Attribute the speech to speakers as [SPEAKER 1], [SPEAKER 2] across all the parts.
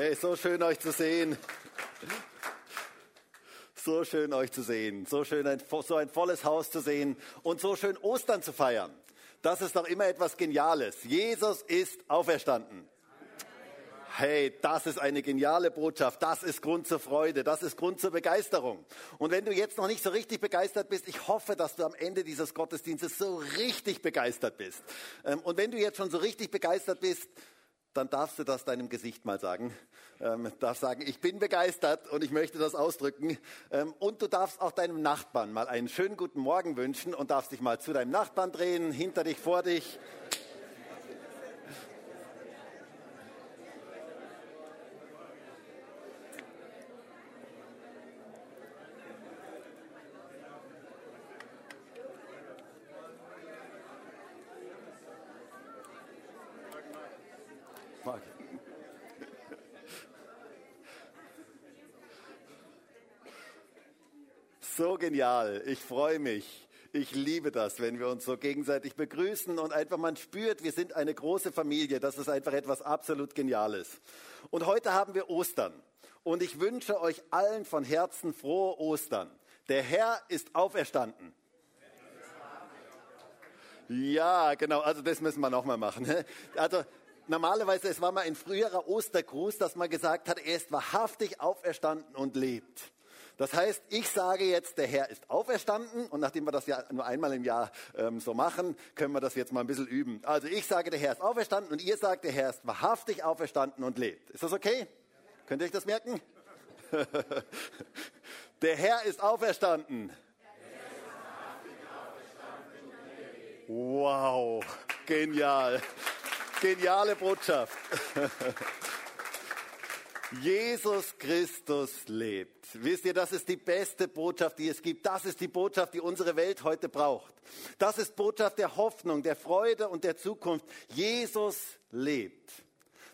[SPEAKER 1] Hey, so schön euch zu sehen. So schön euch zu sehen. So schön ein, so ein volles Haus zu sehen und so schön Ostern zu feiern. Das ist doch immer etwas Geniales. Jesus ist auferstanden. Hey, das ist eine geniale Botschaft. Das ist Grund zur Freude. Das ist Grund zur Begeisterung. Und wenn du jetzt noch nicht so richtig begeistert bist, ich hoffe, dass du am Ende dieses Gottesdienstes so richtig begeistert bist. Ähm, und wenn du jetzt schon so richtig begeistert bist, dann darfst du das deinem Gesicht mal sagen. Ähm, darfst sagen, ich bin begeistert und ich möchte das ausdrücken. Ähm, und du darfst auch deinem Nachbarn mal einen schönen guten Morgen wünschen und darfst dich mal zu deinem Nachbarn drehen, hinter dich, vor dich. So genial. Ich freue mich. Ich liebe das, wenn wir uns so gegenseitig begrüßen und einfach man spürt, wir sind eine große Familie. Das ist einfach etwas absolut Geniales. Und heute haben wir Ostern. Und ich wünsche euch allen von Herzen frohe Ostern. Der Herr ist auferstanden. Ja, genau. Also das müssen wir nochmal machen. Also normalerweise, es war mal ein früherer Ostergruß, dass man gesagt hat, er ist wahrhaftig auferstanden und lebt. Das heißt, ich sage jetzt, der Herr ist auferstanden und nachdem wir das ja nur einmal im Jahr ähm, so machen, können wir das jetzt mal ein bisschen üben. Also ich sage, der Herr ist auferstanden und ihr sagt, der Herr ist wahrhaftig auferstanden und lebt. Ist das okay? Könnt ihr euch das merken? der Herr ist auferstanden. Wow, genial. Geniale Botschaft. Jesus Christus lebt. Wisst ihr, das ist die beste Botschaft, die es gibt. Das ist die Botschaft, die unsere Welt heute braucht. Das ist Botschaft der Hoffnung, der Freude und der Zukunft. Jesus lebt.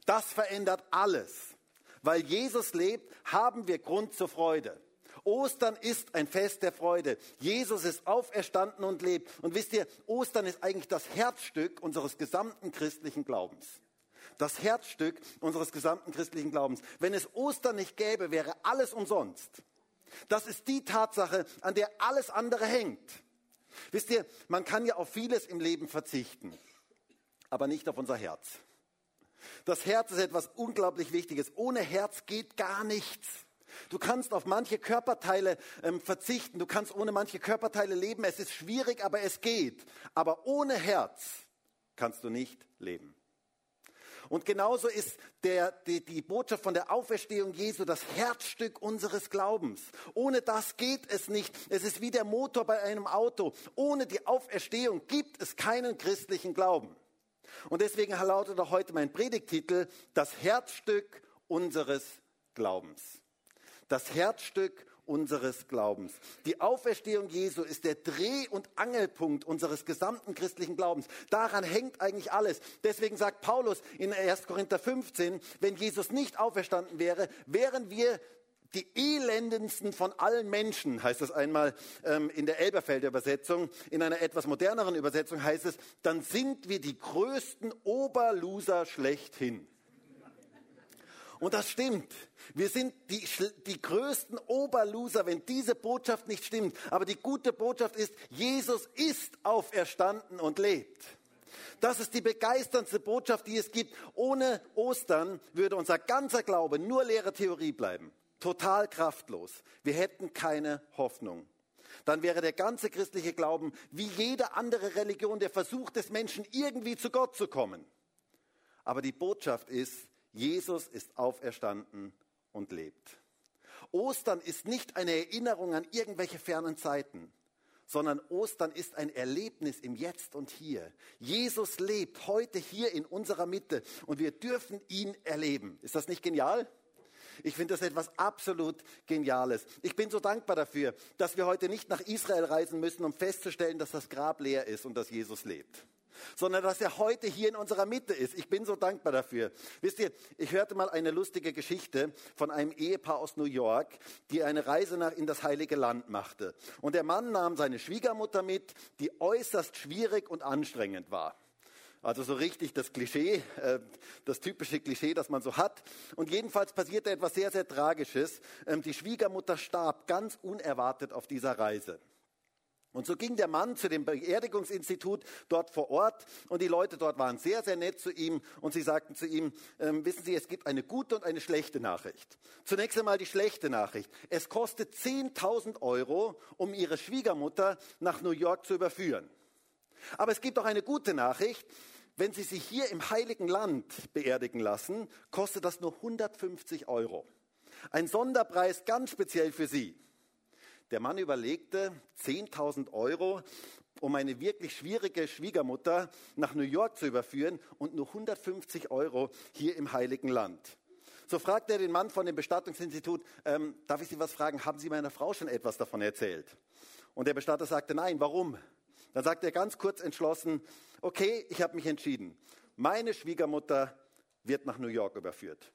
[SPEAKER 1] Das verändert alles. Weil Jesus lebt, haben wir Grund zur Freude. Ostern ist ein Fest der Freude. Jesus ist auferstanden und lebt. Und wisst ihr, Ostern ist eigentlich das Herzstück unseres gesamten christlichen Glaubens das Herzstück unseres gesamten christlichen Glaubens. Wenn es Ostern nicht gäbe, wäre alles umsonst. Das ist die Tatsache, an der alles andere hängt. Wisst ihr, man kann ja auf vieles im Leben verzichten, aber nicht auf unser Herz. Das Herz ist etwas unglaublich Wichtiges. Ohne Herz geht gar nichts. Du kannst auf manche Körperteile ähm, verzichten, du kannst ohne manche Körperteile leben. Es ist schwierig, aber es geht. Aber ohne Herz kannst du nicht leben. Und genauso ist der, die, die Botschaft von der Auferstehung Jesu das Herzstück unseres Glaubens. Ohne das geht es nicht. Es ist wie der Motor bei einem Auto. Ohne die Auferstehung gibt es keinen christlichen Glauben. Und deswegen lautet auch heute mein Predigtitel, das Herzstück unseres Glaubens. Das Herzstück unseres Glaubens. Die Auferstehung Jesu ist der Dreh- und Angelpunkt unseres gesamten christlichen Glaubens. Daran hängt eigentlich alles. Deswegen sagt Paulus in 1. Korinther 15, wenn Jesus nicht auferstanden wäre, wären wir die elendendsten von allen Menschen, heißt es einmal ähm, in der Elberfelder Übersetzung. In einer etwas moderneren Übersetzung heißt es, dann sind wir die größten Oberloser schlechthin. Und das stimmt. Wir sind die, die größten Oberloser, wenn diese Botschaft nicht stimmt. Aber die gute Botschaft ist, Jesus ist auferstanden und lebt. Das ist die begeisterndste Botschaft, die es gibt. Ohne Ostern würde unser ganzer Glaube nur leere Theorie bleiben. Total kraftlos. Wir hätten keine Hoffnung. Dann wäre der ganze christliche Glauben wie jede andere Religion der Versuch des Menschen, irgendwie zu Gott zu kommen. Aber die Botschaft ist, Jesus ist auferstanden und lebt. Ostern ist nicht eine Erinnerung an irgendwelche fernen Zeiten, sondern Ostern ist ein Erlebnis im Jetzt und Hier. Jesus lebt heute hier in unserer Mitte und wir dürfen ihn erleben. Ist das nicht genial? Ich finde das etwas absolut Geniales. Ich bin so dankbar dafür, dass wir heute nicht nach Israel reisen müssen, um festzustellen, dass das Grab leer ist und dass Jesus lebt sondern dass er heute hier in unserer Mitte ist. Ich bin so dankbar dafür. Wisst ihr, ich hörte mal eine lustige Geschichte von einem Ehepaar aus New York, die eine Reise nach in das heilige Land machte. Und der Mann nahm seine Schwiegermutter mit, die äußerst schwierig und anstrengend war. Also so richtig das Klischee, äh, das typische Klischee, das man so hat. Und jedenfalls passierte etwas sehr, sehr Tragisches. Ähm, die Schwiegermutter starb ganz unerwartet auf dieser Reise. Und so ging der Mann zu dem Beerdigungsinstitut dort vor Ort und die Leute dort waren sehr, sehr nett zu ihm und sie sagten zu ihm, ähm, wissen Sie, es gibt eine gute und eine schlechte Nachricht. Zunächst einmal die schlechte Nachricht. Es kostet 10.000 Euro, um Ihre Schwiegermutter nach New York zu überführen. Aber es gibt auch eine gute Nachricht. Wenn Sie sich hier im Heiligen Land beerdigen lassen, kostet das nur 150 Euro. Ein Sonderpreis ganz speziell für Sie. Der Mann überlegte 10.000 Euro, um eine wirklich schwierige Schwiegermutter nach New York zu überführen und nur 150 Euro hier im Heiligen Land. So fragte er den Mann von dem Bestattungsinstitut, ähm, darf ich Sie was fragen, haben Sie meiner Frau schon etwas davon erzählt? Und der Bestatter sagte, nein, warum? Dann sagte er ganz kurz entschlossen, okay, ich habe mich entschieden. Meine Schwiegermutter wird nach New York überführt.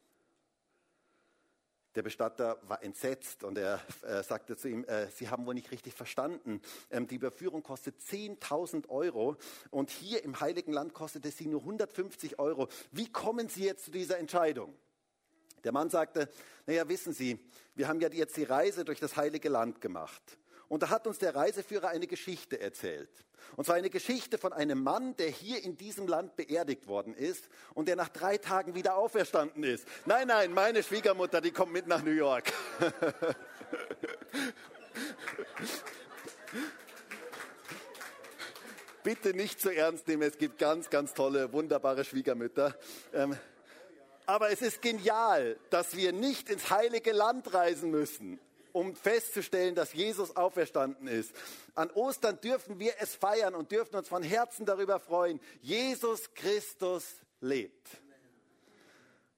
[SPEAKER 1] Der Bestatter war entsetzt und er äh, sagte zu ihm, äh, Sie haben wohl nicht richtig verstanden. Ähm, die Überführung kostet 10.000 Euro und hier im Heiligen Land kostet es Sie nur 150 Euro. Wie kommen Sie jetzt zu dieser Entscheidung? Der Mann sagte, naja, wissen Sie, wir haben ja jetzt die Reise durch das Heilige Land gemacht. Und da hat uns der Reiseführer eine Geschichte erzählt. Und zwar eine Geschichte von einem Mann, der hier in diesem Land beerdigt worden ist und der nach drei Tagen wieder auferstanden ist. Nein, nein, meine Schwiegermutter, die kommt mit nach New York. Bitte nicht zu ernst nehmen, es gibt ganz, ganz tolle, wunderbare Schwiegermütter. Ähm, aber es ist genial, dass wir nicht ins heilige Land reisen müssen, um festzustellen, dass Jesus auferstanden ist. An Ostern dürfen wir es feiern und dürfen uns von Herzen darüber freuen. Jesus Christus lebt.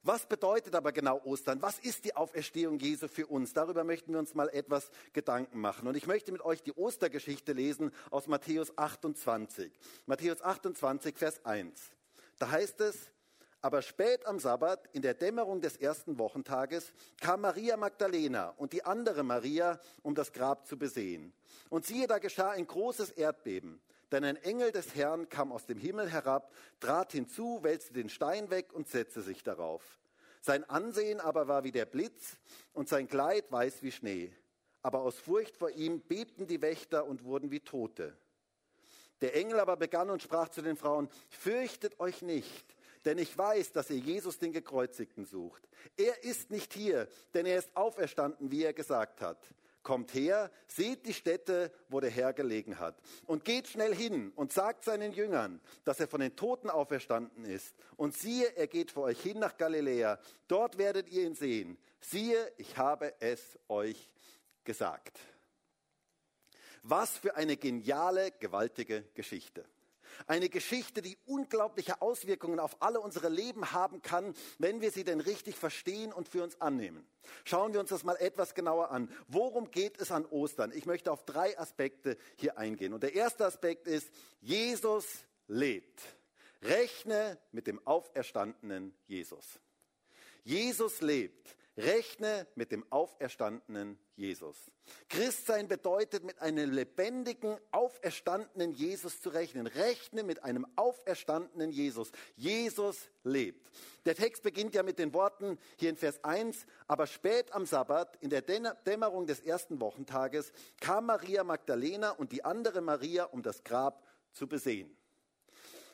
[SPEAKER 1] Was bedeutet aber genau Ostern? Was ist die Auferstehung Jesu für uns? Darüber möchten wir uns mal etwas Gedanken machen. Und ich möchte mit euch die Ostergeschichte lesen aus Matthäus 28. Matthäus 28, Vers 1. Da heißt es, aber spät am Sabbat, in der Dämmerung des ersten Wochentages, kam Maria Magdalena und die andere Maria, um das Grab zu besehen. Und siehe, da geschah ein großes Erdbeben. Denn ein Engel des Herrn kam aus dem Himmel herab, trat hinzu, wälzte den Stein weg und setzte sich darauf. Sein Ansehen aber war wie der Blitz und sein Kleid weiß wie Schnee. Aber aus Furcht vor ihm bebten die Wächter und wurden wie Tote. Der Engel aber begann und sprach zu den Frauen, fürchtet euch nicht, denn ich weiß, dass ihr Jesus den Gekreuzigten sucht. Er ist nicht hier, denn er ist auferstanden, wie er gesagt hat. Kommt her, seht die Stätte, wo der Herr gelegen hat. Und geht schnell hin und sagt seinen Jüngern, dass er von den Toten auferstanden ist. Und siehe, er geht vor euch hin nach Galiläa. Dort werdet ihr ihn sehen. Siehe, ich habe es euch gesagt. Was für eine geniale, gewaltige Geschichte. Eine Geschichte, die unglaubliche Auswirkungen auf alle unsere Leben haben kann, wenn wir sie denn richtig verstehen und für uns annehmen. Schauen wir uns das mal etwas genauer an. Worum geht es an Ostern? Ich möchte auf drei Aspekte hier eingehen. Und der erste Aspekt ist, Jesus lebt. Rechne mit dem auferstandenen Jesus. Jesus lebt. Rechne mit dem auferstandenen Jesus. Christsein bedeutet, mit einem lebendigen, auferstandenen Jesus zu rechnen. Rechne mit einem auferstandenen Jesus. Jesus lebt. Der Text beginnt ja mit den Worten hier in Vers 1, aber spät am Sabbat, in der Dämmerung des ersten Wochentages, kam Maria Magdalena und die andere Maria, um das Grab zu besehen.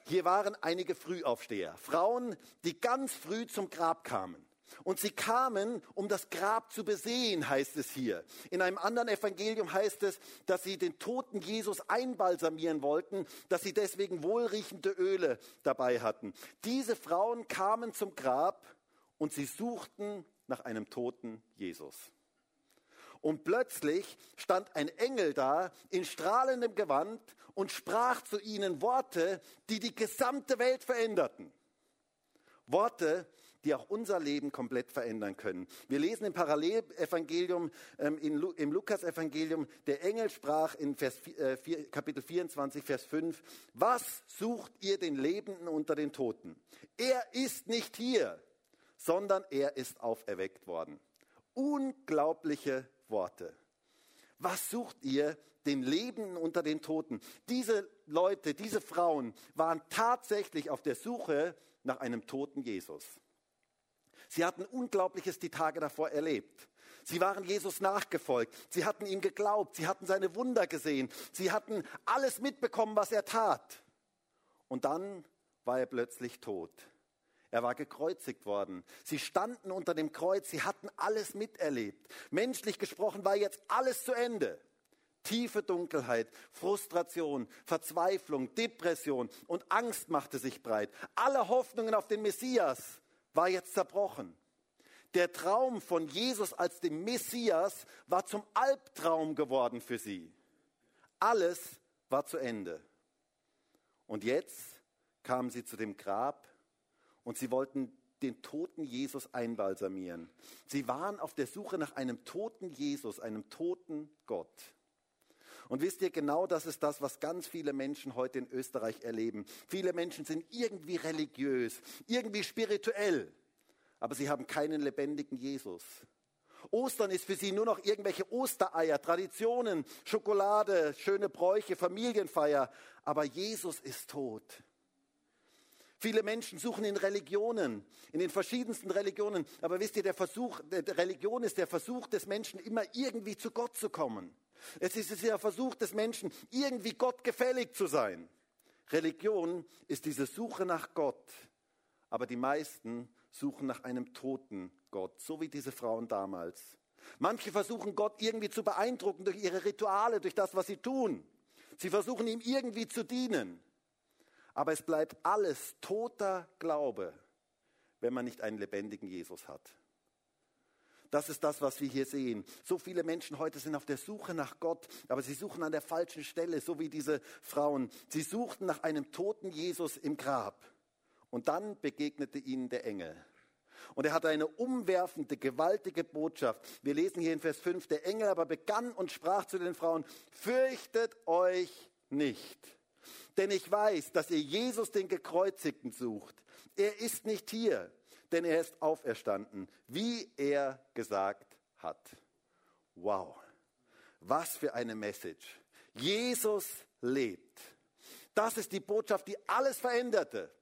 [SPEAKER 1] Hier waren einige Frühaufsteher, Frauen, die ganz früh zum Grab kamen. Und sie kamen, um das Grab zu besehen, heißt es hier. In einem anderen Evangelium heißt es, dass sie den toten Jesus einbalsamieren wollten, dass sie deswegen wohlriechende Öle dabei hatten. Diese Frauen kamen zum Grab und sie suchten nach einem toten Jesus. Und plötzlich stand ein Engel da in strahlendem Gewand und sprach zu ihnen Worte, die die gesamte Welt veränderten. Worte, die auch unser Leben komplett verändern können. Wir lesen im Parallelevangelium, ähm, in, im Lukas-Evangelium, der Engel sprach in Vers, äh, 4, Kapitel 24, Vers 5, was sucht ihr den Lebenden unter den Toten? Er ist nicht hier, sondern er ist auferweckt worden. Unglaubliche Worte. was sucht ihr den Lebenden unter den Toten? Diese Leute, diese Frauen waren tatsächlich auf der Suche nach einem toten Jesus. Sie hatten Unglaubliches die Tage davor erlebt. Sie waren Jesus nachgefolgt. Sie hatten ihm geglaubt. Sie hatten seine Wunder gesehen. Sie hatten alles mitbekommen, was er tat. Und dann war er plötzlich tot. Er war gekreuzigt worden. Sie standen unter dem Kreuz. Sie hatten alles miterlebt. Menschlich gesprochen war jetzt alles zu Ende. Tiefe Dunkelheit, Frustration, Verzweiflung, Depression und Angst machte sich breit. Alle Hoffnungen auf den Messias war jetzt zerbrochen. Der Traum von Jesus als dem Messias war zum Albtraum geworden für sie. Alles war zu Ende. Und jetzt kamen sie zu dem Grab und sie wollten den toten Jesus einbalsamieren. Sie waren auf der Suche nach einem toten Jesus, einem toten Gott. Und wisst ihr, genau das ist das, was ganz viele Menschen heute in Österreich erleben. Viele Menschen sind irgendwie religiös, irgendwie spirituell, aber sie haben keinen lebendigen Jesus. Ostern ist für sie nur noch irgendwelche Ostereier, Traditionen, Schokolade, schöne Bräuche, Familienfeier, aber Jesus ist tot. Viele Menschen suchen in Religionen, in den verschiedensten Religionen. Aber wisst ihr, der Versuch, der Religion ist der Versuch des Menschen, immer irgendwie zu Gott zu kommen. Es ist der Versuch des Menschen, irgendwie Gott gefällig zu sein. Religion ist diese Suche nach Gott. Aber die meisten suchen nach einem toten Gott, so wie diese Frauen damals. Manche versuchen Gott irgendwie zu beeindrucken durch ihre Rituale, durch das, was sie tun. Sie versuchen ihm irgendwie zu dienen. Aber es bleibt alles toter Glaube, wenn man nicht einen lebendigen Jesus hat. Das ist das, was wir hier sehen. So viele Menschen heute sind auf der Suche nach Gott, aber sie suchen an der falschen Stelle, so wie diese Frauen. Sie suchten nach einem toten Jesus im Grab. Und dann begegnete ihnen der Engel. Und er hatte eine umwerfende, gewaltige Botschaft. Wir lesen hier in Vers 5, der Engel aber begann und sprach zu den Frauen, fürchtet euch nicht. Denn ich weiß, dass ihr Jesus den Gekreuzigten sucht. Er ist nicht hier, denn er ist auferstanden, wie er gesagt hat. Wow, was für eine Message. Jesus lebt. Das ist die Botschaft, die alles veränderte.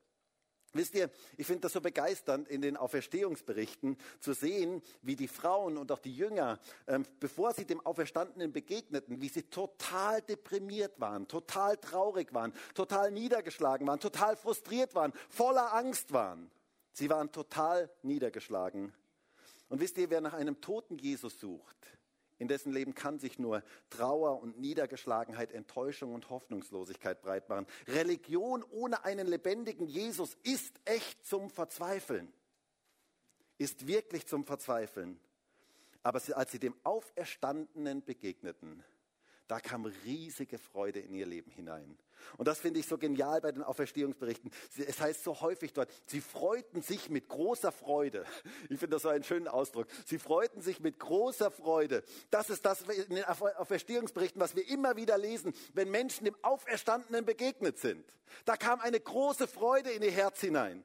[SPEAKER 1] Wisst ihr, ich finde das so begeisternd in den Auferstehungsberichten zu sehen, wie die Frauen und auch die Jünger, ähm, bevor sie dem Auferstandenen begegneten, wie sie total deprimiert waren, total traurig waren, total niedergeschlagen waren, total frustriert waren, voller Angst waren. Sie waren total niedergeschlagen. Und wisst ihr, wer nach einem toten Jesus sucht, in dessen Leben kann sich nur Trauer und Niedergeschlagenheit, Enttäuschung und Hoffnungslosigkeit breit machen. Religion ohne einen lebendigen Jesus ist echt zum Verzweifeln. Ist wirklich zum Verzweifeln. Aber als sie dem Auferstandenen begegneten, da kam riesige Freude in ihr Leben hinein. Und das finde ich so genial bei den Auferstehungsberichten. Es heißt so häufig dort, sie freuten sich mit großer Freude. Ich finde das so einen schönen Ausdruck. Sie freuten sich mit großer Freude. Das ist das in den Auferstehungsberichten, was wir immer wieder lesen, wenn Menschen dem Auferstandenen begegnet sind. Da kam eine große Freude in ihr Herz hinein.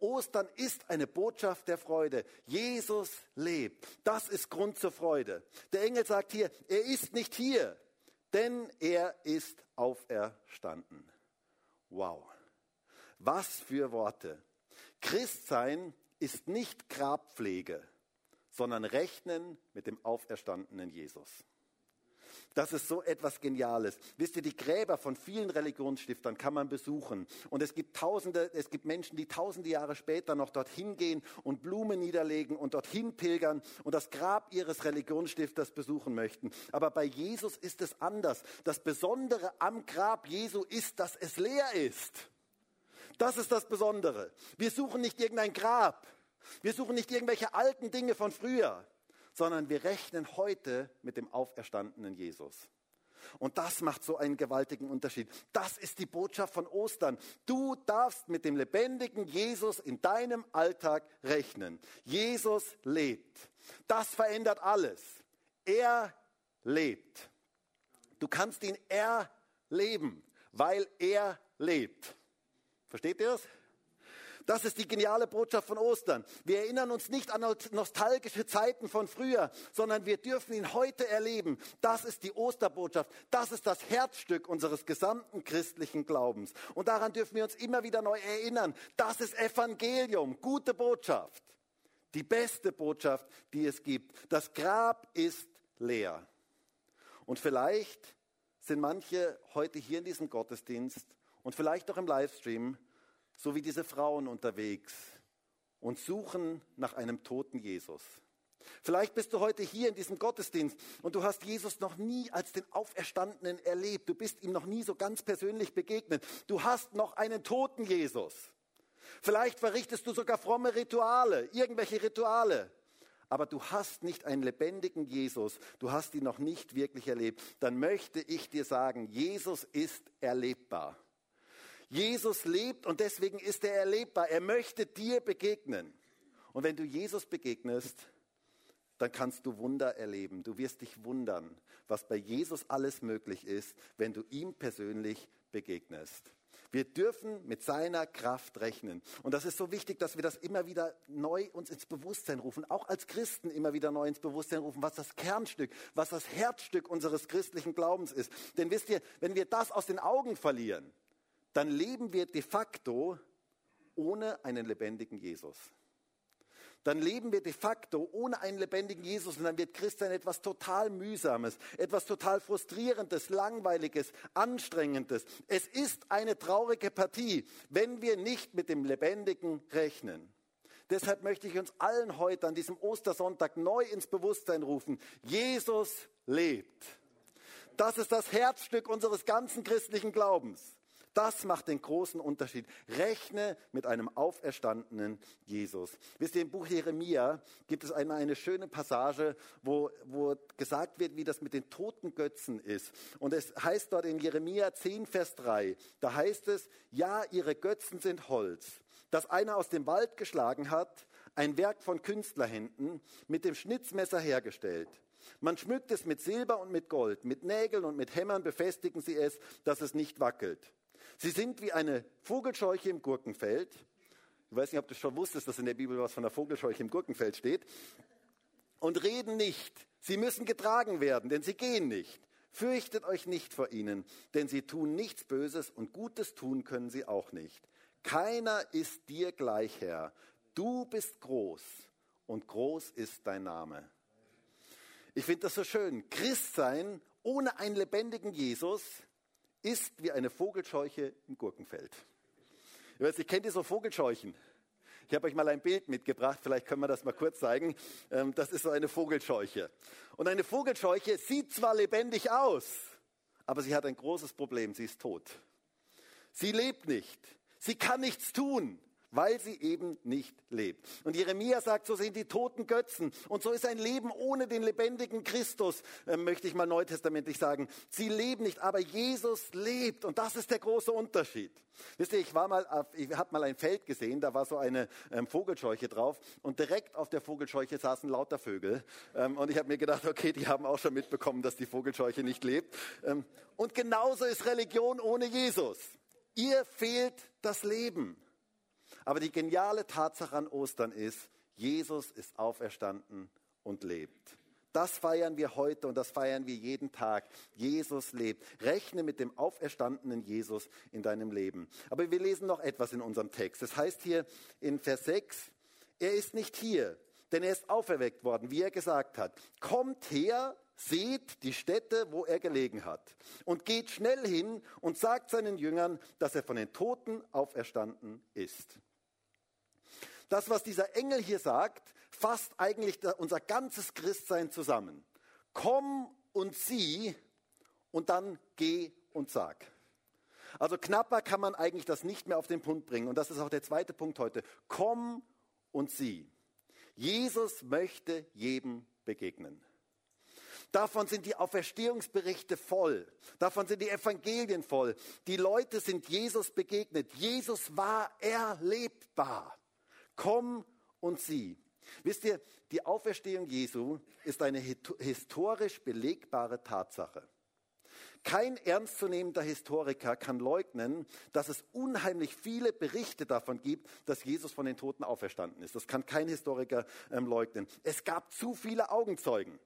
[SPEAKER 1] Ostern ist eine Botschaft der Freude. Jesus lebt. Das ist Grund zur Freude. Der Engel sagt hier, er ist nicht hier, denn er ist auferstanden. Wow. Was für Worte. Christsein ist nicht Grabpflege, sondern Rechnen mit dem auferstandenen Jesus. Das ist so etwas Geniales. Wisst ihr, die Gräber von vielen Religionsstiftern kann man besuchen. Und es gibt Tausende, es gibt Menschen, die tausende Jahre später noch dorthin gehen und Blumen niederlegen und dorthin pilgern und das Grab ihres Religionsstifters besuchen möchten. Aber bei Jesus ist es anders. Das Besondere am Grab Jesu ist, dass es leer ist. Das ist das Besondere. Wir suchen nicht irgendein Grab. Wir suchen nicht irgendwelche alten Dinge von früher sondern wir rechnen heute mit dem auferstandenen Jesus. Und das macht so einen gewaltigen Unterschied. Das ist die Botschaft von Ostern. Du darfst mit dem lebendigen Jesus in deinem Alltag rechnen. Jesus lebt. Das verändert alles. Er lebt. Du kannst ihn erleben, weil er lebt. Versteht ihr das? Das ist die geniale Botschaft von Ostern. Wir erinnern uns nicht an nostalgische Zeiten von früher, sondern wir dürfen ihn heute erleben. Das ist die Osterbotschaft. Das ist das Herzstück unseres gesamten christlichen Glaubens. Und daran dürfen wir uns immer wieder neu erinnern. Das ist Evangelium, gute Botschaft. Die beste Botschaft, die es gibt. Das Grab ist leer. Und vielleicht sind manche heute hier in diesem Gottesdienst und vielleicht auch im Livestream so wie diese Frauen unterwegs und suchen nach einem toten Jesus. Vielleicht bist du heute hier in diesem Gottesdienst und du hast Jesus noch nie als den Auferstandenen erlebt. Du bist ihm noch nie so ganz persönlich begegnet. Du hast noch einen toten Jesus. Vielleicht verrichtest du sogar fromme Rituale, irgendwelche Rituale. Aber du hast nicht einen lebendigen Jesus, du hast ihn noch nicht wirklich erlebt. Dann möchte ich dir sagen, Jesus ist erlebbar. Jesus lebt und deswegen ist er erlebbar. Er möchte dir begegnen. Und wenn du Jesus begegnest, dann kannst du Wunder erleben. Du wirst dich wundern, was bei Jesus alles möglich ist, wenn du ihm persönlich begegnest. Wir dürfen mit seiner Kraft rechnen. Und das ist so wichtig, dass wir das immer wieder neu uns ins Bewusstsein rufen, auch als Christen immer wieder neu ins Bewusstsein rufen, was das Kernstück, was das Herzstück unseres christlichen Glaubens ist. Denn wisst ihr, wenn wir das aus den Augen verlieren, dann leben wir de facto ohne einen lebendigen Jesus. Dann leben wir de facto ohne einen lebendigen Jesus und dann wird Christsein etwas total mühsames, etwas total frustrierendes, langweiliges, anstrengendes. Es ist eine traurige Partie, wenn wir nicht mit dem Lebendigen rechnen. Deshalb möchte ich uns allen heute an diesem Ostersonntag neu ins Bewusstsein rufen. Jesus lebt. Das ist das Herzstück unseres ganzen christlichen Glaubens. Das macht den großen Unterschied. Rechne mit einem auferstandenen Jesus. Wisst ihr, im Buch Jeremia gibt es eine, eine schöne Passage, wo, wo gesagt wird, wie das mit den toten Götzen ist. Und es heißt dort in Jeremia 10, Vers 3, da heißt es, ja, ihre Götzen sind Holz, das einer aus dem Wald geschlagen hat, ein Werk von Künstlerhänden, mit dem Schnitzmesser hergestellt. Man schmückt es mit Silber und mit Gold, mit Nägeln und mit Hämmern befestigen sie es, dass es nicht wackelt. Sie sind wie eine Vogelscheuche im Gurkenfeld. Ich weiß nicht, ob du schon wusstest, dass in der Bibel was von der Vogelscheuche im Gurkenfeld steht. Und reden nicht. Sie müssen getragen werden, denn sie gehen nicht. Fürchtet euch nicht vor ihnen, denn sie tun nichts Böses und Gutes tun können sie auch nicht. Keiner ist dir gleich, Herr. Du bist groß und groß ist dein Name. Ich finde das so schön. Christ sein ohne einen lebendigen Jesus ist wie eine Vogelscheuche im Gurkenfeld. Ich weiß, ich kenne die so Vogelscheuchen. Ich habe euch mal ein Bild mitgebracht, vielleicht können wir das mal kurz zeigen. Ähm, das ist so eine Vogelscheuche. Und eine Vogelscheuche sieht zwar lebendig aus, aber sie hat ein großes Problem, sie ist tot. Sie lebt nicht, sie kann nichts tun weil sie eben nicht lebt. Und Jeremia sagt, so sind die toten Götzen. Und so ist ein Leben ohne den lebendigen Christus, äh, möchte ich mal neutestamentlich sagen. Sie leben nicht, aber Jesus lebt. Und das ist der große Unterschied. Wisst ihr, ich war mal, auf, ich habe mal ein Feld gesehen, da war so eine ähm, Vogelscheuche drauf und direkt auf der Vogelscheuche saßen lauter Vögel. Ähm, und ich habe mir gedacht, okay, die haben auch schon mitbekommen, dass die Vogelscheuche nicht lebt. Ähm, und genauso ist Religion ohne Jesus. Ihr fehlt das Leben. Aber die geniale Tatsache an Ostern ist, Jesus ist auferstanden und lebt. Das feiern wir heute und das feiern wir jeden Tag. Jesus lebt. Rechne mit dem auferstandenen Jesus in deinem Leben. Aber wir lesen noch etwas in unserem Text. Es das heißt hier in Vers 6, er ist nicht hier, denn er ist auferweckt worden, wie er gesagt hat. Kommt her, seht die Stätte, wo er gelegen hat. Und geht schnell hin und sagt seinen Jüngern, dass er von den Toten auferstanden ist. Das, was dieser Engel hier sagt, fasst eigentlich unser ganzes Christsein zusammen. Komm und sieh und dann geh und sag. Also knapper kann man eigentlich das nicht mehr auf den Punkt bringen. Und das ist auch der zweite Punkt heute. Komm und sieh. Jesus möchte jedem begegnen. Davon sind die Auferstehungsberichte voll. Davon sind die Evangelien voll. Die Leute sind Jesus begegnet. Jesus war erlebbar. Komm und sieh. Wisst ihr, die Auferstehung Jesu ist eine historisch belegbare Tatsache. Kein ernstzunehmender Historiker kann leugnen, dass es unheimlich viele Berichte davon gibt, dass Jesus von den Toten auferstanden ist. Das kann kein Historiker ähm, leugnen. Es gab zu viele Augenzeugen.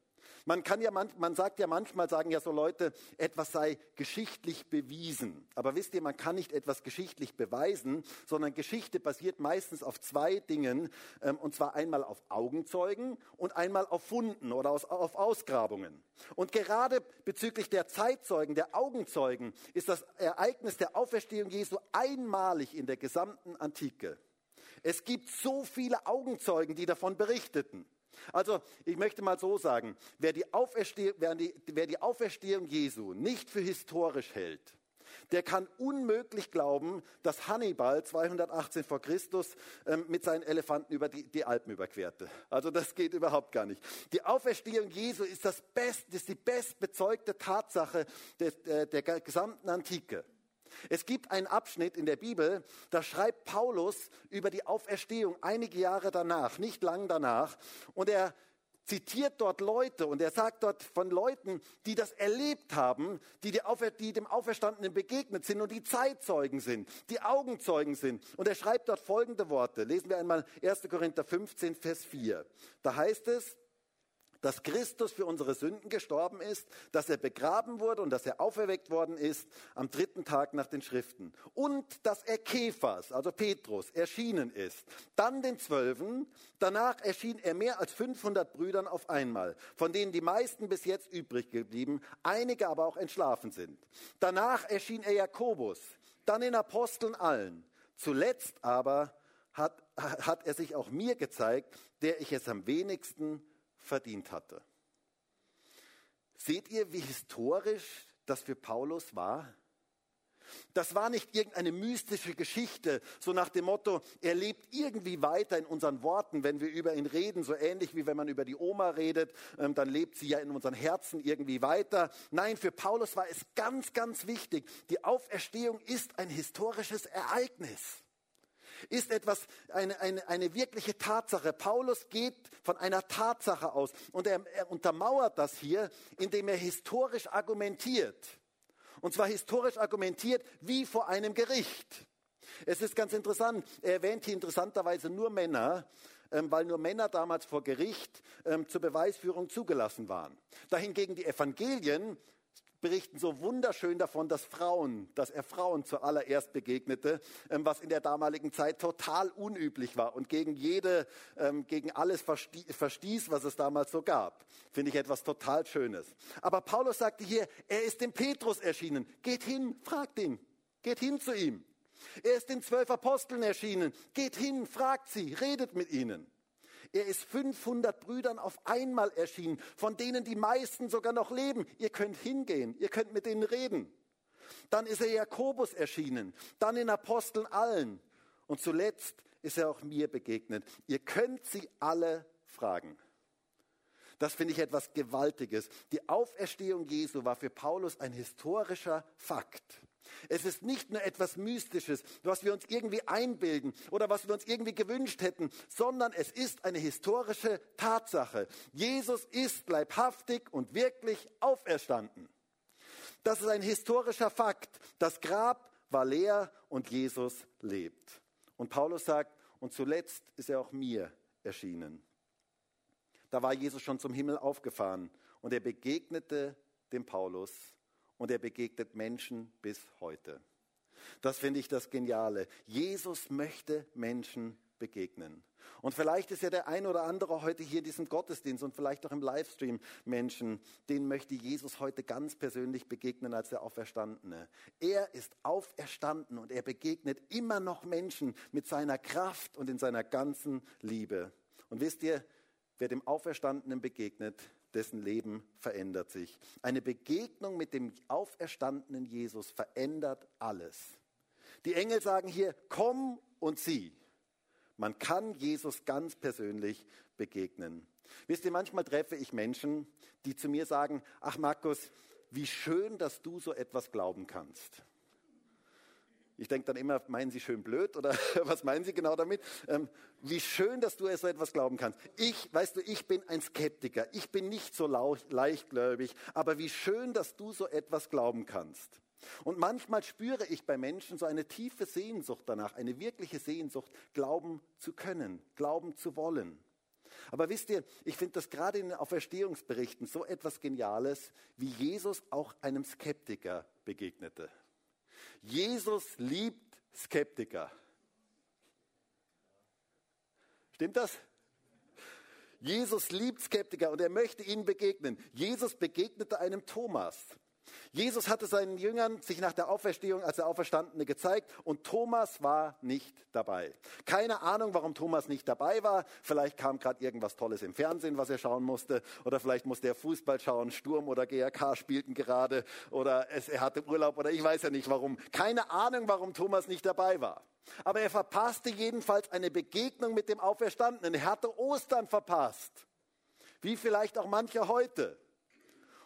[SPEAKER 1] Man kann ja, man, man sagt ja manchmal, sagen ja so Leute, etwas sei geschichtlich bewiesen. Aber wisst ihr, man kann nicht etwas geschichtlich beweisen, sondern Geschichte basiert meistens auf zwei Dingen, ähm, und zwar einmal auf Augenzeugen und einmal auf Funden oder aus, auf Ausgrabungen. Und gerade bezüglich der Zeitzeugen, der Augenzeugen, ist das Ereignis der Auferstehung Jesu einmalig in der gesamten Antike. Es gibt so viele Augenzeugen, die davon berichteten. Also ich möchte mal so sagen, wer die, wer, die, wer die Auferstehung Jesu nicht für historisch hält, der kann unmöglich glauben, dass Hannibal 218 vor Christus ähm, mit seinen Elefanten über die, die, Alpen überquerte. Also das geht überhaupt gar nicht. Die Auferstehung Jesu ist, das best, ist die bestbezeugte Tatsache des, der, der gesamten Antike. Es gibt einen Abschnitt in der Bibel, da schreibt Paulus über die Auferstehung einige Jahre danach, nicht lang danach, und er zitiert dort Leute und er sagt dort von Leuten, die das erlebt haben, die, die, dem Auferstandenen begegnet sind und die Zeitzeugen sind, die Augenzeugen sind. Und er schreibt dort folgende Worte. Lesen wir einmal 1. Korinther 15, Vers 4. Da heißt es, dass Christus für unsere Sünden gestorben ist, dass er begraben wurde und dass er auferweckt worden ist am dritten Tag nach den Schriften. Und dass er Kephas, also Petrus, erschienen ist. Dann den Zwölfen. Danach erschien er mehr als 500 Brüdern auf einmal, von denen die meisten bis jetzt übrig geblieben, einige aber auch entschlafen sind. Danach erschien er Jakobus, dann den Aposteln allen. Zuletzt aber hat, hat er sich auch mir gezeigt, der ich es am wenigsten verdient hatte. Seht ihr, wie historisch das für Paulus war? Das war nicht irgendeine mystische Geschichte, so nach dem Motto, er lebt irgendwie weiter in unseren Worten, wenn wir über ihn reden, so ähnlich wie wenn man über die Oma redet, ähm, dann lebt sie ja in unseren Herzen irgendwie weiter. Nein, für Paulus war es ganz, ganz wichtig, die Auferstehung ist ein historisches Ereignis ist etwas, eine, eine, eine wirkliche Tatsache. Paulus geht von einer Tatsache aus und er, er untermauert das hier, indem er historisch argumentiert. Und zwar historisch argumentiert wie vor einem Gericht. Es ist ganz interessant, er erwähnt hier interessanterweise nur Männer, ähm, weil nur Männer damals vor Gericht ähm, zur Beweisführung zugelassen waren. Dahingegen die Evangelien berichten so wunderschön davon, dass Frauen, dass er Frauen zuallererst begegnete, ähm, was in der damaligen Zeit total unüblich war und gegen jede, ähm, gegen alles verstieß, was es damals so gab. Finde ich etwas total Schönes. Aber Paulus sagte hier, er ist dem Petrus erschienen. Geht hin, fragt ihn. Geht hin zu ihm. Er ist den zwölf Aposteln erschienen. Geht hin, fragt sie, redet mit ihnen. Er ist 500 Brüdern auf einmal erschienen, von denen die meisten sogar noch leben. Ihr könnt hingehen, ihr könnt mit denen reden. Dann ist er Jakobus erschienen, dann den Aposteln allen. Und zuletzt ist er auch mir begegnet. Ihr könnt sie alle fragen. Das finde ich etwas Gewaltiges. Die Auferstehung Jesu war für Paulus ein historischer Fakt. Es ist nicht nur etwas Mystisches, was wir uns irgendwie einbilden oder was wir uns irgendwie gewünscht hätten, sondern es ist eine historische Tatsache. Jesus ist leibhaftig und wirklich auferstanden. Das ist ein historischer Fakt. Das Grab war leer und Jesus lebt. Und Paulus sagt, und zuletzt ist er auch mir erschienen. Da war Jesus schon zum Himmel aufgefahren und er begegnete dem Paulus und er begegnet Menschen bis heute. Das finde ich das Geniale. Jesus möchte Menschen begegnen. Und vielleicht ist ja der ein oder andere heute hier in diesem Gottesdienst und vielleicht auch im Livestream Menschen, denen möchte Jesus heute ganz persönlich begegnen als der Auferstandene. Er ist auferstanden und er begegnet immer noch Menschen mit seiner Kraft und in seiner ganzen Liebe. Und wisst ihr, wer dem Auferstandenen begegnet, dessen Leben verändert sich. Eine Begegnung mit dem auferstandenen Jesus verändert alles. Die Engel sagen hier, komm und sieh. Man kann Jesus ganz persönlich begegnen. Wisst ihr, manchmal treffe ich Menschen, die zu mir sagen, ach Markus, wie schön, dass du so etwas glauben kannst. Ich denke dann immer, meinen Sie schön blöd oder was meinen Sie genau damit? Ähm, wie schön, dass du so etwas glauben kannst. Ich, weißt du, ich bin ein Skeptiker. Ich bin nicht so leichtgläubig. Aber wie schön, dass du so etwas glauben kannst. Und manchmal spüre ich bei Menschen so eine tiefe Sehnsucht danach, eine wirkliche Sehnsucht, glauben zu können, glauben zu wollen. Aber wisst ihr, ich finde das gerade in den Auferstehungsberichten so etwas Geniales, wie Jesus auch einem Skeptiker begegnete. Jesus liebt Skeptiker. Stimmt das? Jesus liebt Skeptiker und er möchte ihnen begegnen. Jesus begegnete einem Thomas. Jesus hatte seinen Jüngern sich nach der Auferstehung als der Auferstandene gezeigt und Thomas war nicht dabei. Keine Ahnung, warum Thomas nicht dabei war. Vielleicht kam gerade irgendwas Tolles im Fernsehen, was er schauen musste. Oder vielleicht musste er Fußball schauen. Sturm oder GRK spielten gerade. Oder es, er hatte Urlaub oder ich weiß ja nicht warum. Keine Ahnung, warum Thomas nicht dabei war. Aber er verpasste jedenfalls eine Begegnung mit dem Auferstandenen. Er hatte Ostern verpasst. Wie vielleicht auch manche heute.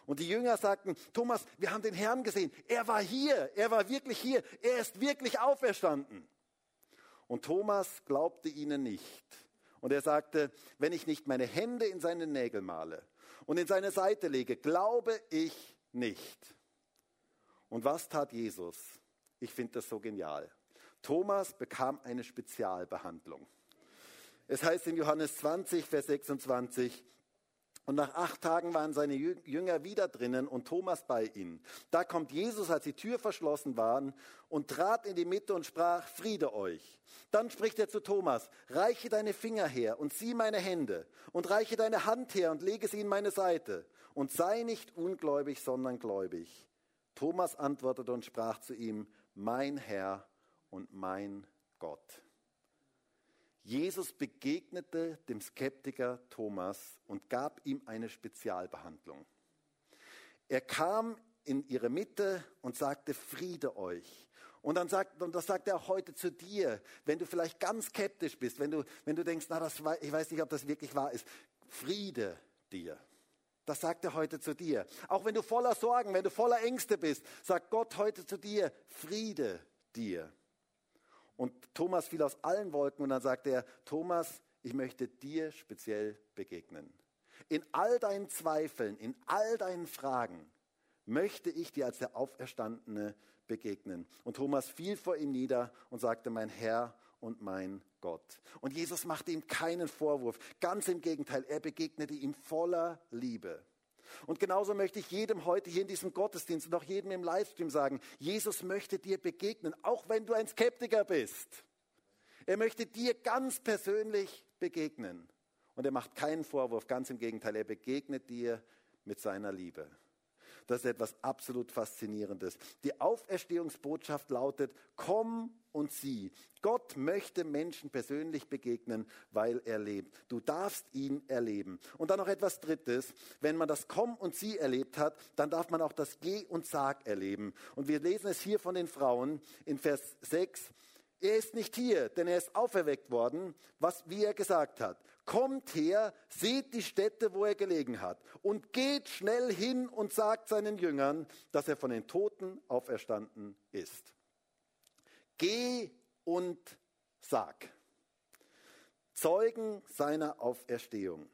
[SPEAKER 1] Und die Jünger sagten, Thomas, wir haben den Herrn gesehen. Er war hier, er war wirklich hier, er ist wirklich auferstanden. Und Thomas glaubte ihnen nicht. Und er sagte, wenn ich nicht meine Hände in seine Nägel male und in seine Seite lege, glaube ich nicht. Und was tat Jesus? Ich finde das so genial. Thomas bekam eine Spezialbehandlung. Es heißt in Johannes 20, Vers 26, und nach acht Tagen waren seine Jünger wieder drinnen und Thomas bei ihnen. Da kommt Jesus, als die Tür verschlossen war, und trat in die Mitte und sprach, Friede euch. Dann spricht er zu Thomas, reiche deine Finger her und sieh meine Hände und reiche deine Hand her und lege sie in meine Seite und sei nicht ungläubig, sondern gläubig. Thomas antwortete und sprach zu ihm, mein Herr und mein Gott. Jesus begegnete dem Skeptiker Thomas und gab ihm eine Spezialbehandlung. Er kam in ihre Mitte und sagte, Friede euch. Und dann sagt, und das sagt er auch heute zu dir, wenn du vielleicht ganz skeptisch bist, wenn du, wenn du denkst, na, das, ich weiß nicht, ob das wirklich wahr ist. Friede dir. Das sagt er heute zu dir. Auch wenn du voller Sorgen, wenn du voller Ängste bist, sagt Gott heute zu dir, Friede dir. Und Thomas fiel aus allen Wolken und dann sagte er, Thomas, ich möchte dir speziell begegnen. In all deinen Zweifeln, in all deinen Fragen möchte ich dir als der Auferstandene begegnen. Und Thomas fiel vor ihm nieder und sagte, mein Herr und mein Gott. Und Jesus machte ihm keinen Vorwurf. Ganz im Gegenteil, er begegnete ihm voller Liebe. Und genauso möchte ich jedem heute hier in diesem Gottesdienst und auch jedem im Livestream sagen, Jesus möchte dir begegnen, auch wenn du ein Skeptiker bist. Er möchte dir ganz persönlich begegnen. Und er macht keinen Vorwurf, ganz im Gegenteil, er begegnet dir mit seiner Liebe. Das ist etwas absolut Faszinierendes. Die Auferstehungsbotschaft lautet, komm und sieh. Gott möchte Menschen persönlich begegnen, weil er lebt. Du darfst ihn erleben. Und dann noch etwas Drittes. Wenn man das Komm und Sieh erlebt hat, dann darf man auch das Geh und Sag erleben. Und wir lesen es hier von den Frauen in Vers 6. Er ist nicht hier, denn er ist auferweckt worden, was, wie er gesagt hat. Kommt her, seht die Stätte, wo er gelegen hat, und geht schnell hin und sagt seinen Jüngern, dass er von den Toten auferstanden ist. Geh und sag. Zeugen seiner Auferstehung.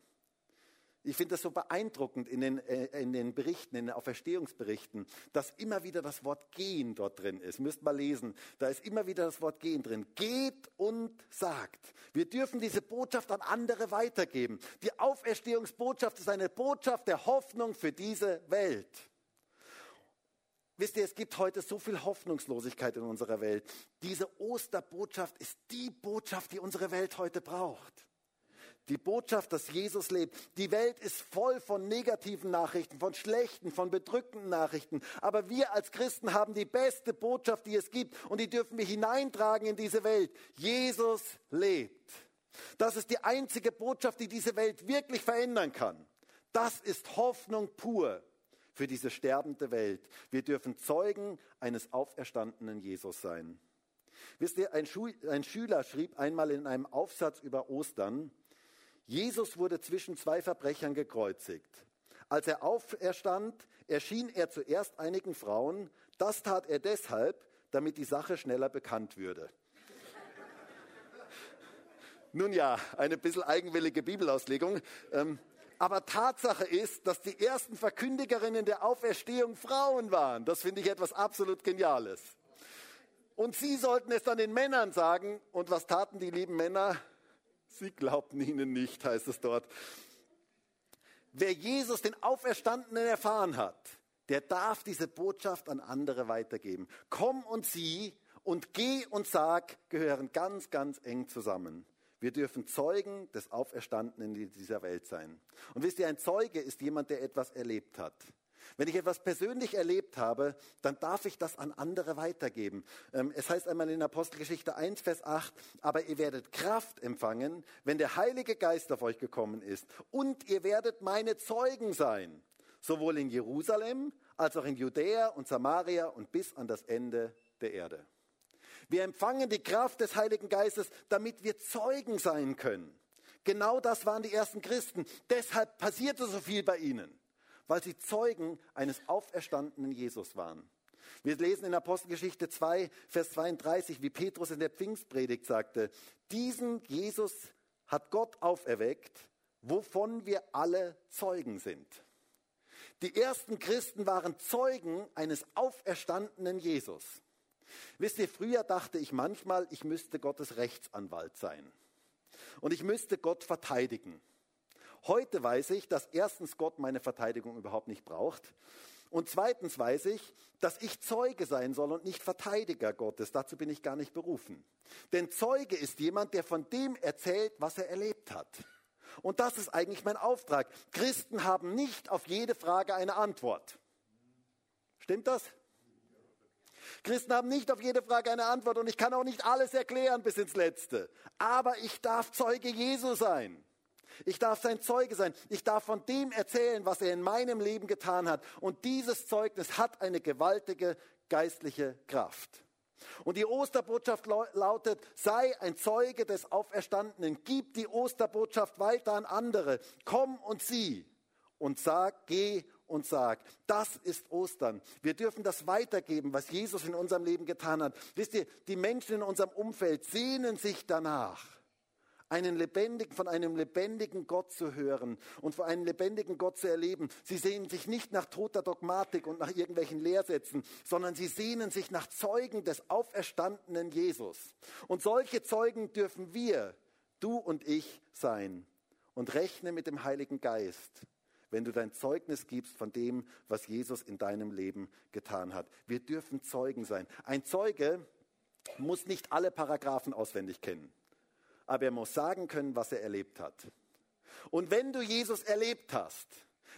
[SPEAKER 1] Ich finde das so beeindruckend in den, äh, in den Berichten, in den Auferstehungsberichten, dass immer wieder das Wort gehen dort drin ist. Müsst mal lesen. Da ist immer wieder das Wort gehen drin. Geht und sagt. Wir dürfen diese Botschaft an andere weitergeben. Die Auferstehungsbotschaft ist eine Botschaft der Hoffnung für diese Welt. Wisst ihr, es gibt heute so viel Hoffnungslosigkeit in unserer Welt. Diese Osterbotschaft ist die Botschaft, die unsere Welt heute braucht. Die Botschaft, dass Jesus lebt. Die Welt ist voll von negativen Nachrichten, von schlechten, von bedrückenden Nachrichten. Aber wir als Christen haben die beste Botschaft, die es gibt. Und die dürfen wir hineintragen in diese Welt. Jesus lebt. Das ist die einzige Botschaft, die diese Welt wirklich verändern kann. Das ist Hoffnung pur für diese sterbende Welt. Wir dürfen Zeugen eines auferstandenen Jesus sein. Wisst ihr, ein, Schüler schrieb einmal in einem Aufsatz über Ostern, Jesus wurde zwischen zwei Verbrechern gekreuzigt. Als er auferstand, erschien er zuerst einigen Frauen. Das tat er deshalb, damit die Sache schneller bekannt würde. Nun ja, eine bisschen eigenwillige Bibelauslegung. Ähm, aber Tatsache ist, dass die ersten Verkündigerinnen der Auferstehung Frauen waren. Das finde ich etwas absolut Geniales. Und sie sollten es dann den Männern sagen. Und was taten die lieben Männer? Sie glaubten ihnen nicht, heißt es dort. Wer Jesus, den Auferstandenen, erfahren hat, der darf diese Botschaft an andere weitergeben. Komm und sieh und geh und sag gehören ganz, ganz eng zusammen. Wir dürfen Zeugen des Auferstandenen in dieser Welt sein. Und wisst ihr, ein Zeuge ist jemand, der etwas erlebt hat. Wenn ich etwas persönlich erlebt habe, dann darf ich das an andere weitergeben. Ähm, es heißt einmal in Apostelgeschichte 1, Vers 8, aber ihr werdet Kraft empfangen, wenn der Heilige Geist auf euch gekommen ist. Und ihr werdet meine Zeugen sein, sowohl in Jerusalem als auch in Judäa und Samaria und bis an das Ende der Erde. Wir empfangen die Kraft des Heiligen Geistes, damit wir Zeugen sein können. Genau das waren die ersten Christen. Deshalb passierte so viel bei ihnen, weil sie Zeugen eines auferstandenen Jesus waren. Wir lesen in Apostelgeschichte 2, Vers 32, wie Petrus in der Pfingstpredigt sagte, diesen Jesus hat Gott auferweckt, wovon wir alle Zeugen sind. Die ersten Christen waren Zeugen eines auferstandenen Jesus. Wisst ihr, früher dachte ich manchmal, ich müsste Gottes Rechtsanwalt sein. Und ich müsste Gott verteidigen. Heute weiß ich, dass erstens Gott meine Verteidigung überhaupt nicht braucht. Und zweitens weiß ich, dass ich Zeuge sein soll und nicht Verteidiger Gottes. Dazu bin ich gar nicht berufen. Denn Zeuge ist jemand, der von dem erzählt, was er erlebt hat. Und das ist eigentlich mein Auftrag. Christen haben nicht auf jede Frage eine Antwort. Stimmt das? Christen haben nicht auf jede Frage eine Antwort und ich kann auch nicht alles erklären bis ins Letzte. Aber ich darf Zeuge Jesu sein. Ich darf sein Zeuge sein. Ich darf von dem erzählen, was er in meinem Leben getan hat. Und dieses Zeugnis hat eine gewaltige geistliche Kraft. Und die Osterbotschaft lautet, sei ein Zeuge des Auferstandenen. Gib die Osterbotschaft weiter an andere. Komm und sieh und sag, geh und sag, das ist Ostern. Wir dürfen das weitergeben, was Jesus in unserem Leben getan hat. Wisst ihr, die Menschen in unserem Umfeld sehnen sich danach, einen lebendigen, von einem lebendigen Gott zu hören und von einem lebendigen Gott zu erleben. Sie sehnen sich nicht nach toter Dogmatik und nach irgendwelchen Lehrsätzen, sondern sie sehnen sich nach Zeugen des auferstandenen Jesus. Und solche Zeugen dürfen wir, du und ich, sein. Und rechne mit dem Heiligen Geist wenn du dein Zeugnis gibst von dem, was Jesus in deinem Leben getan hat. Wir dürfen Zeugen sein. Ein Zeuge muss nicht alle Paragraphen auswendig kennen, aber er muss sagen können, was er erlebt hat. Und wenn du Jesus erlebt hast,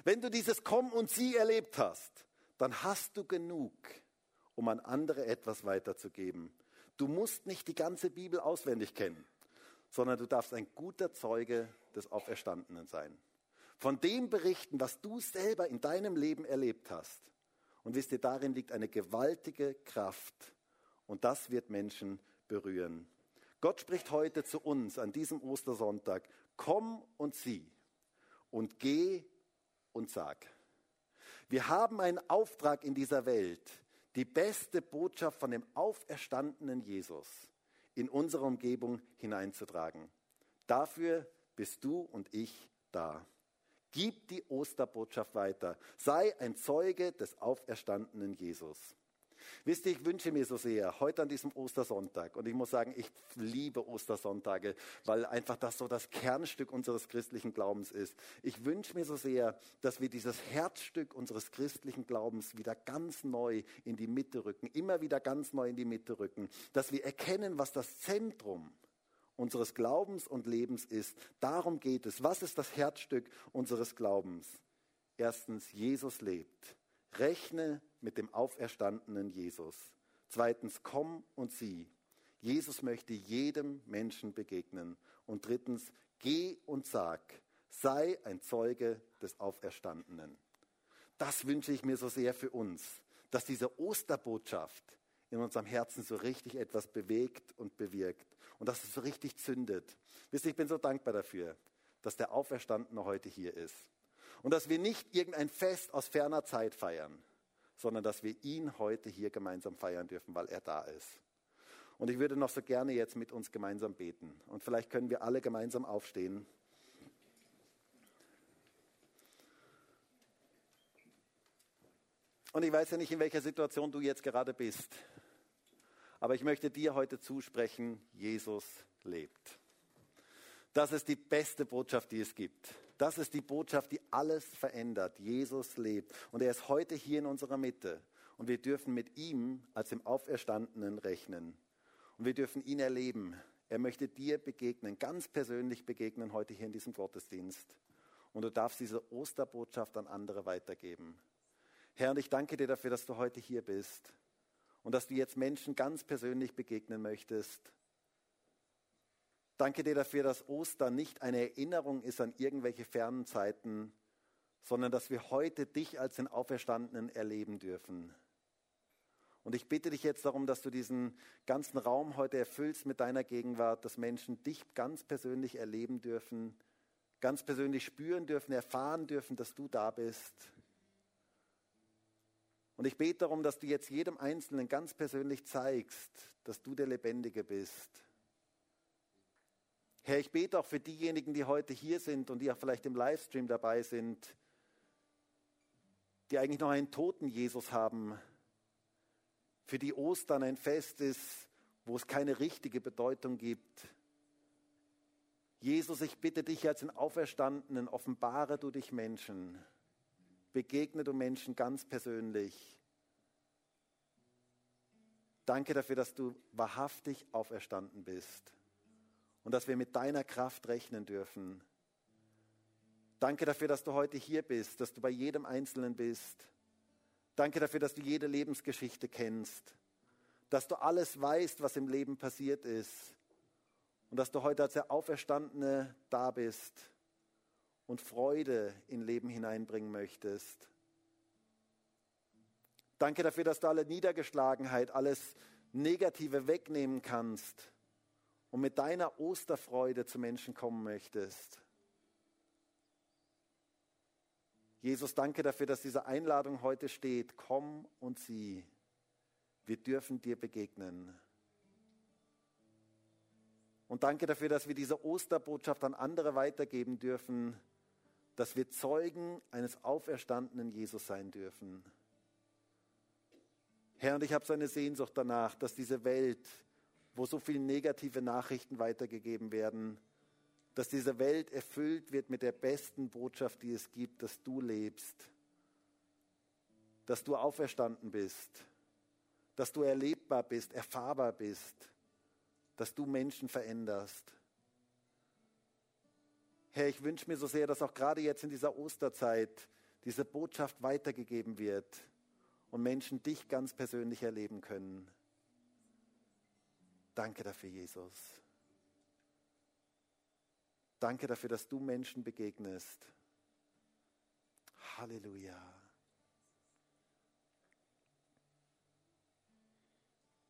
[SPEAKER 1] wenn du dieses Komm und Sieh erlebt hast, dann hast du genug, um an andere etwas weiterzugeben. Du musst nicht die ganze Bibel auswendig kennen, sondern du darfst ein guter Zeuge des Auferstandenen sein. Von dem berichten, was du selber in deinem Leben erlebt hast. Und wisst ihr, darin liegt eine gewaltige Kraft. Und das wird Menschen berühren. Gott spricht heute zu uns an diesem Ostersonntag. Komm und sieh und geh und sag. Wir haben einen Auftrag in dieser Welt, die beste Botschaft von dem auferstandenen Jesus in unsere Umgebung hineinzutragen. Dafür bist du und ich da. Gib die Osterbotschaft weiter. Sei ein Zeuge des auferstandenen Jesus. Wisst ihr, ich wünsche mir so sehr, heute an diesem Ostersonntag, und ich muss sagen, ich liebe Ostersonntage, weil einfach das so das Kernstück unseres christlichen Glaubens ist. Ich wünsche mir so sehr, dass wir dieses Herzstück unseres christlichen Glaubens wieder ganz neu in die Mitte rücken, immer wieder ganz neu in die Mitte rücken, dass wir erkennen, was das Zentrum unseres Glaubens und Lebens ist. Darum geht es. Was ist das Herzstück unseres Glaubens? Erstens, Jesus lebt. Rechne mit dem auferstandenen Jesus. Zweitens, komm und sieh. Jesus möchte jedem Menschen begegnen. Und drittens, geh und sag, sei ein Zeuge des Auferstandenen. Das wünsche ich mir so sehr für uns, dass diese Osterbotschaft in unserem Herzen so richtig etwas bewegt und bewirkt und dass es so richtig zündet. Wisst ihr, ich bin so dankbar dafür, dass der Auferstandene heute hier ist und dass wir nicht irgendein Fest aus ferner Zeit feiern, sondern dass wir ihn heute hier gemeinsam feiern dürfen, weil er da ist. Und ich würde noch so gerne jetzt mit uns gemeinsam beten. Und vielleicht können wir alle gemeinsam aufstehen. Und ich weiß ja nicht, in welcher Situation du jetzt gerade bist. Aber ich möchte dir heute zusprechen, Jesus lebt. Das ist die beste Botschaft, die es gibt. Das ist die Botschaft, die alles verändert. Jesus lebt. Und er ist heute hier in unserer Mitte. Und wir dürfen mit ihm als dem Auferstandenen rechnen. Und wir dürfen ihn erleben. Er möchte dir begegnen, ganz persönlich begegnen heute hier in diesem Gottesdienst. Und du darfst diese Osterbotschaft an andere weitergeben. Herr, und ich danke dir dafür, dass du heute hier bist und dass du jetzt Menschen ganz persönlich begegnen möchtest. Danke dir dafür, dass Ostern nicht eine Erinnerung ist an irgendwelche fernen Zeiten, sondern dass wir heute dich als den Auferstandenen erleben dürfen. Und ich bitte dich jetzt darum, dass du diesen ganzen Raum heute erfüllst mit deiner Gegenwart, dass Menschen dich ganz persönlich erleben dürfen, ganz persönlich spüren dürfen, erfahren dürfen, dass du da bist. Und ich bete darum, dass du jetzt jedem Einzelnen ganz persönlich zeigst, dass du der Lebendige bist. Herr, ich bete auch für diejenigen, die heute hier sind und die auch vielleicht im Livestream dabei sind, die eigentlich noch einen toten Jesus haben, für die Ostern ein Fest ist, wo es keine richtige Bedeutung gibt. Jesus, ich bitte dich als den Auferstandenen, offenbare du dich Menschen. Begegne du Menschen ganz persönlich. Danke dafür, dass du wahrhaftig auferstanden bist und dass wir mit deiner Kraft rechnen dürfen. Danke dafür, dass du heute hier bist, dass du bei jedem Einzelnen bist. Danke dafür, dass du jede Lebensgeschichte kennst, dass du alles weißt, was im Leben passiert ist und dass du heute als der Auferstandene da bist und Freude in Leben hineinbringen möchtest. Danke dafür, dass du alle Niedergeschlagenheit, alles Negative wegnehmen kannst und mit deiner Osterfreude zu Menschen kommen möchtest. Jesus, danke dafür, dass diese Einladung heute steht. Komm und sieh. Wir dürfen dir begegnen. Und danke dafür, dass wir diese Osterbotschaft an andere weitergeben dürfen, dass wir Zeugen eines auferstandenen Jesus sein dürfen. Herr, und ich habe so eine Sehnsucht danach, dass diese Welt, wo so viele negative Nachrichten weitergegeben werden, dass diese Welt erfüllt wird mit der besten Botschaft, die es gibt, dass du lebst, dass du auferstanden bist, dass du erlebbar bist, erfahrbar bist, dass du Menschen veränderst. Herr, ich wünsche mir so sehr, dass auch gerade jetzt in dieser Osterzeit diese Botschaft weitergegeben wird und Menschen dich ganz persönlich erleben können. Danke dafür, Jesus. Danke dafür, dass du Menschen begegnest. Halleluja.